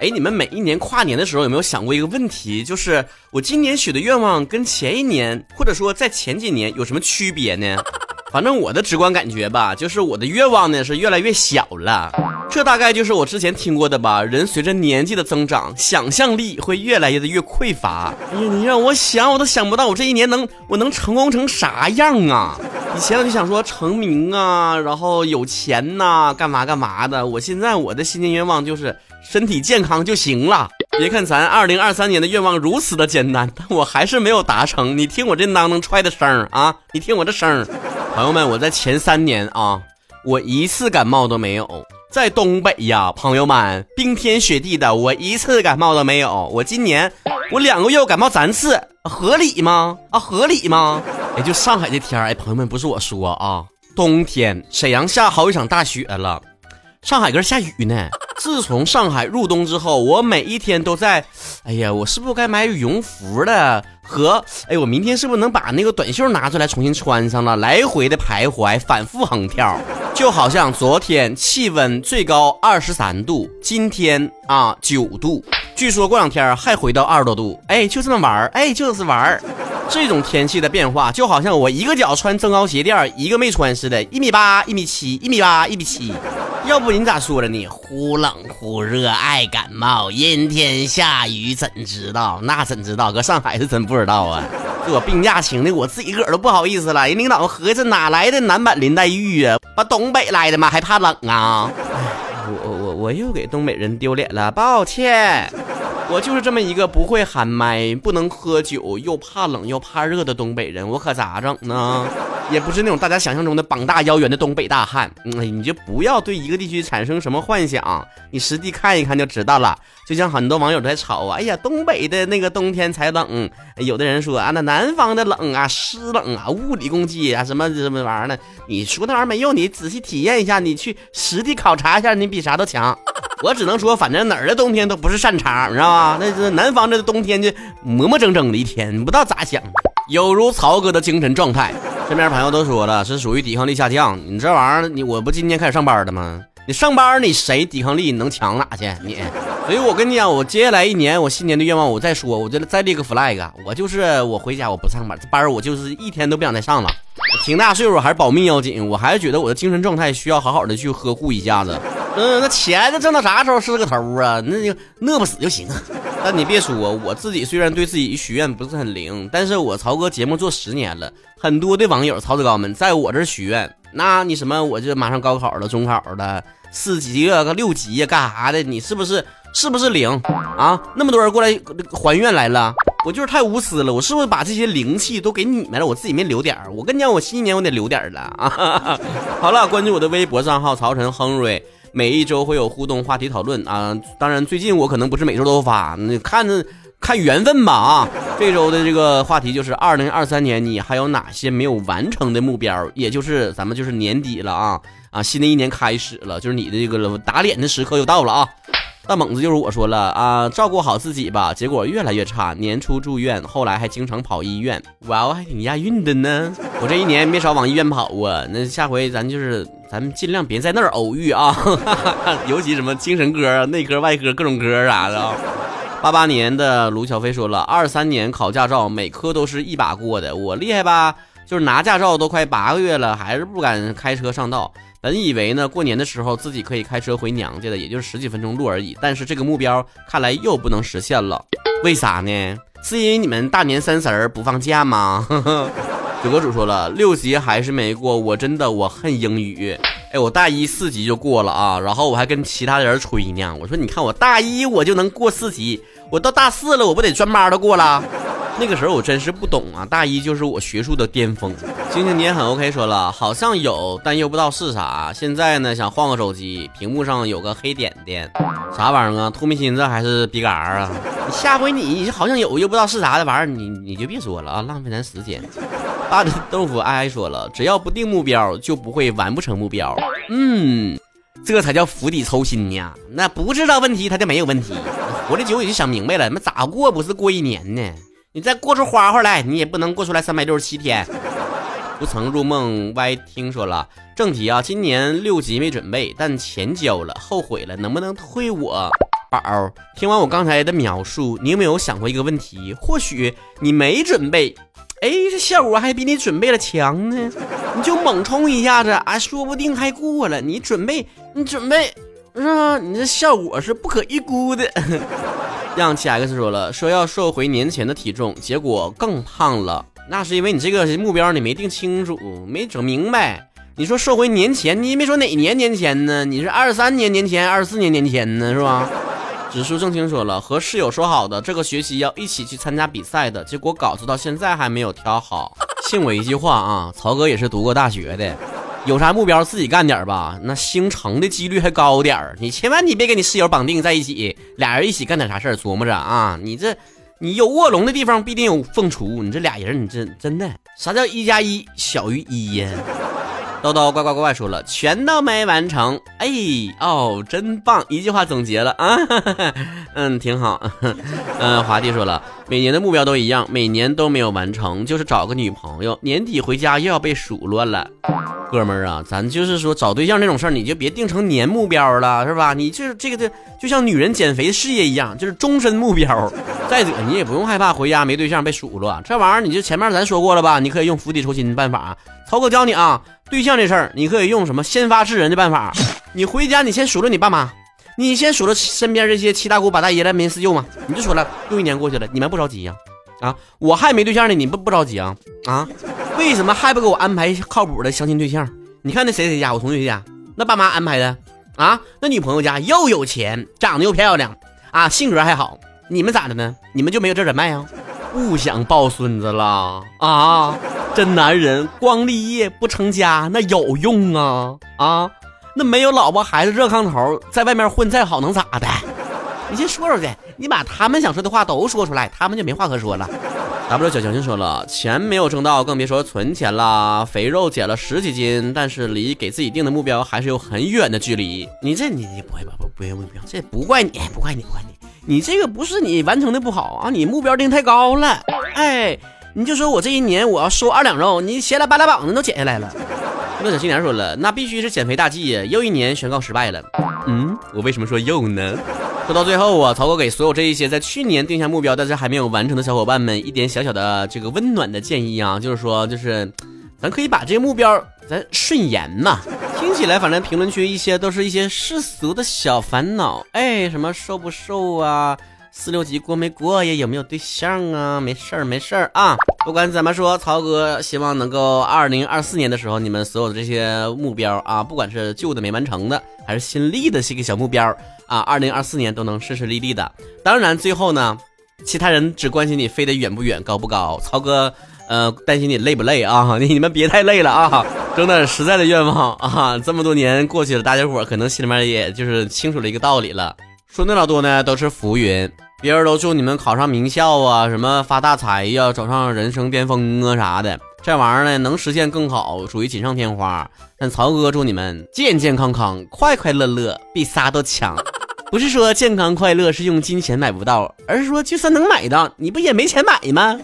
哎，你们每一年跨年的时候有没有想过一个问题？就是我今年许的愿望跟前一年，或者说在前几年有什么区别呢？反正我的直观感觉吧，就是我的愿望呢是越来越小了。这大概就是我之前听过的吧。人随着年纪的增长，想象力会越来越的越匮乏。哎呀，你让我想，我都想不到我这一年能我能成功成啥样啊！以前我就想说成名啊，然后有钱呐，干嘛干嘛的。我现在我的新年愿望就是身体健康就行了。别看咱二零二三年的愿望如此的简单，但我还是没有达成。你听我这囔囔踹的声儿啊，你听我这声儿。朋友们，我在前三年啊，我一次感冒都没有。在东北呀，朋友们，冰天雪地的，我一次感冒都没有。我今年我两个月我感冒三次，合理吗？啊，合理吗？哎，就上海这天儿，哎，朋友们，不是我说啊，冬天沈阳下好几场大雪了，上海搁这下雨呢。自从上海入冬之后，我每一天都在，哎呀，我是不是该买羽绒服了？和哎，我明天是不是能把那个短袖拿出来重新穿上了？来回的徘徊，反复横跳，就好像昨天气温最高二十三度，今天啊九度，据说过两天还回到二十多度。哎，就这么玩儿，哎，就是玩儿。这种天气的变化，就好像我一个脚穿增高鞋垫，一个没穿似的，一米八，一米七，一米八，一米七。要不你咋说的呢？忽冷忽热爱感冒，阴天下雨怎知道？那怎知道？搁上海是真不知道啊！这我病假请的，我自己个儿都不好意思了。人领导合计哪来的男版林黛玉啊？把东北来的吗？还怕冷啊？我我我又给东北人丢脸了，抱歉。我就是这么一个不会喊麦、不能喝酒、又怕冷又怕热的东北人，我可咋整呢？也不是那种大家想象中的膀大腰圆的东北大汉。嗯，你就不要对一个地区产生什么幻想，你实地看一看就知道了。就像很多网友在吵啊，哎呀，东北的那个冬天才冷，有的人说啊，那南方的冷啊，湿冷啊，物理攻击啊，什么什么玩意儿呢？你说那玩意儿没用，你仔细体验一下，你去实地考察一下，你比啥都强。我只能说，反正哪儿的冬天都不是善茬，你知道吧？那是南方这冬天就磨磨整整的一天，你不知道咋想。有如曹哥的精神状态，身边朋友都说了，是属于抵抗力下降。你这玩意儿，你我不今天开始上班的吗？你上班你谁抵抗力能强哪去？你，所以我跟你讲，我接下来一年我新年的愿望，我再说，我就再立个 flag，我就是我回家我不上班，这班我就是一天都不想再上了。挺大岁数还是保命要紧，我还是觉得我的精神状态需要好好的去呵护一下子。嗯，那钱挣到啥时候是个头啊？那就饿不死就行啊。但你别说，我自己虽然对自己许愿不是很灵，但是我曹哥节目做十年了，很多的网友曹子高们在我这许愿，那你什么我就马上高考了，中考了，四级啊六级呀干啥的？你是不是是不是灵啊？那么多人过来还愿来了。我就是太无私了，我是不是把这些灵气都给你们了？我自己没留点儿。我跟你讲，我新年我得留点儿了啊！好了，关注我的微博账号曹晨亨瑞，每一周会有互动话题讨论啊。当然，最近我可能不是每周都发，那看着看缘分吧啊。这周的这个话题就是二零二三年你还有哪些没有完成的目标？也就是咱们就是年底了啊啊，新的一年开始了，就是你的这个打脸的时刻又到了啊。大猛子就是我说了啊，照顾好自己吧，结果越来越差。年初住院，后来还经常跑医院。哇哦，还挺押韵的呢。我这一年没少往医院跑啊。那下回咱就是咱们尽量别在那儿偶遇啊，尤其什么精神科、内科、外科各种科啥的。八八年的卢小飞说了，二三年考驾照，每科都是一把过的。我厉害吧？就是拿驾照都快八个月了，还是不敢开车上道。本以为呢，过年的时候自己可以开车回娘家的，也就是十几分钟路而已。但是这个目标看来又不能实现了，为啥呢？是因为你们大年三十儿不放假吗？九哥主说了，六级还是没过，我真的我恨英语。哎，我大一四级就过了啊，然后我还跟其他人吹呢，我说你看我大一我就能过四级，我到大四了我不得专八都过了。那个时候我真是不懂啊，大一就是我学术的巅峰。星星你也很 OK，说了好像有，但又不知道是啥。现在呢想换个手机，屏幕上有个黑点点，啥玩意儿啊？透明心子还是笔杆啊？下回你好像有又不知道是啥的玩意儿，你你就别说了啊，浪费咱时间。大豆腐哀哀说了，只要不定目标，就不会完不成目标。嗯，这才叫釜底抽薪呢。那不知道问题，他就没有问题。活的久也就想明白了，那咋过不是过一年呢？你再过出花花来，你也不能过出来三百六十七天。不曾入梦歪听说了正题啊，今年六级没准备，但钱交了，后悔了，能不能退我？宝，听完我刚才的描述，你有没有想过一个问题？或许你没准备，哎，这效果还比你准备了强呢。你就猛冲一下子，啊，说不定还过了。你准备，你准备，是吧？你这效果是不可预估的。让七 X 说了，说要瘦回年前的体重，结果更胖了。那是因为你这个目标你没定清楚，没整明白。你说瘦回年前，你没说哪年年前呢？你是二三年年前，二四年年前呢，是吧？指数正清说了，和室友说好的这个学期要一起去参加比赛的，结果稿子到现在还没有挑好。信我一句话啊，曹哥也是读过大学的，有啥目标自己干点吧，那星成的几率还高点儿。你千万你别跟你室友绑定在一起，俩人一起干点啥事儿，琢磨着啊，你这你有卧龙的地方必定有凤雏，你这俩人你这真的啥叫一加一小于一呀？叨叨乖乖乖乖说了，全都没完成。哎哦，真棒！一句话总结了啊，嗯，挺好。嗯，华帝说了，每年的目标都一样，每年都没有完成，就是找个女朋友。年底回家又要被数落了。哥们儿啊，咱就是说找对象这种事儿，你就别定成年目标了，是吧？你就是这个这就像女人减肥事业一样，就是终身目标。再者，你也不用害怕回家没对象被数落，这玩意儿你就前面咱说过了吧？你可以用釜底抽薪的办法。曹哥教你啊。对象这事儿，你可以用什么先发制人的办法？你回家，你先数落你爸妈，你先数落身边这些七大姑八大姨来没四舅嘛？你就说了，又一年过去了，你们不着急呀？啊，我还没对象呢，你不不着急啊？啊，为什么还不给我安排靠谱的相亲对象？你看那谁谁家，我同学家，那爸妈安排的啊？那女朋友家又有钱，长得又漂亮啊，性格还好，你们咋的呢？你们就没有这人脉啊？不想抱孙子了啊？真男人光立业不成家，那有用啊啊！那没有老婆孩子热炕头，在外面混再好能咋的？你先说说去，你把他们想说的话都说出来，他们就没话可说了。W 小强就说了，钱没有挣到，更别说存钱了。肥肉减了十几斤，但是离给自己定的目标还是有很远的距离。你这你你不会吧？不不用不用，这不怪你，不怪你，不怪你。你这个不是你完成的不好啊，你目标定太高了。哎。你就说我这一年我要瘦二两肉，你闲来巴拉膀子都减下来了。那小青年说了，那必须是减肥大计，又一年宣告失败了。嗯，我为什么说又呢？说到最后啊，曹哥给所有这一些在去年定下目标但是还没有完成的小伙伴们一点小小的这个温暖的建议啊，就是说，就是咱可以把这个目标咱顺延嘛。听起来反正评论区一些都是一些世俗的小烦恼，哎，什么瘦不瘦啊？四六级过没过呀？有没有对象啊？没事儿，没事儿啊。不管怎么说，曹哥希望能够二零二四年的时候，你们所有的这些目标啊，不管是旧的没完成的，还是新立的这个小目标啊，二零二四年都能顺顺利利的。当然，最后呢，其他人只关心你飞得远不远、高不高。曹哥，呃，担心你累不累啊？你 你们别太累了啊！整点实在的愿望啊！这么多年过去了，大家伙可能心里面也就是清楚了一个道理了。说那老多呢，都是浮云。别人都祝你们考上名校啊，什么发大财呀，走上人生巅峰啊啥的。这玩意儿呢，能实现更好，属于锦上添花。但曹哥祝你们健健康康、快快乐乐，比啥都强。不是说健康快乐是用金钱买不到，而是说就算能买到，你不也没钱买吗？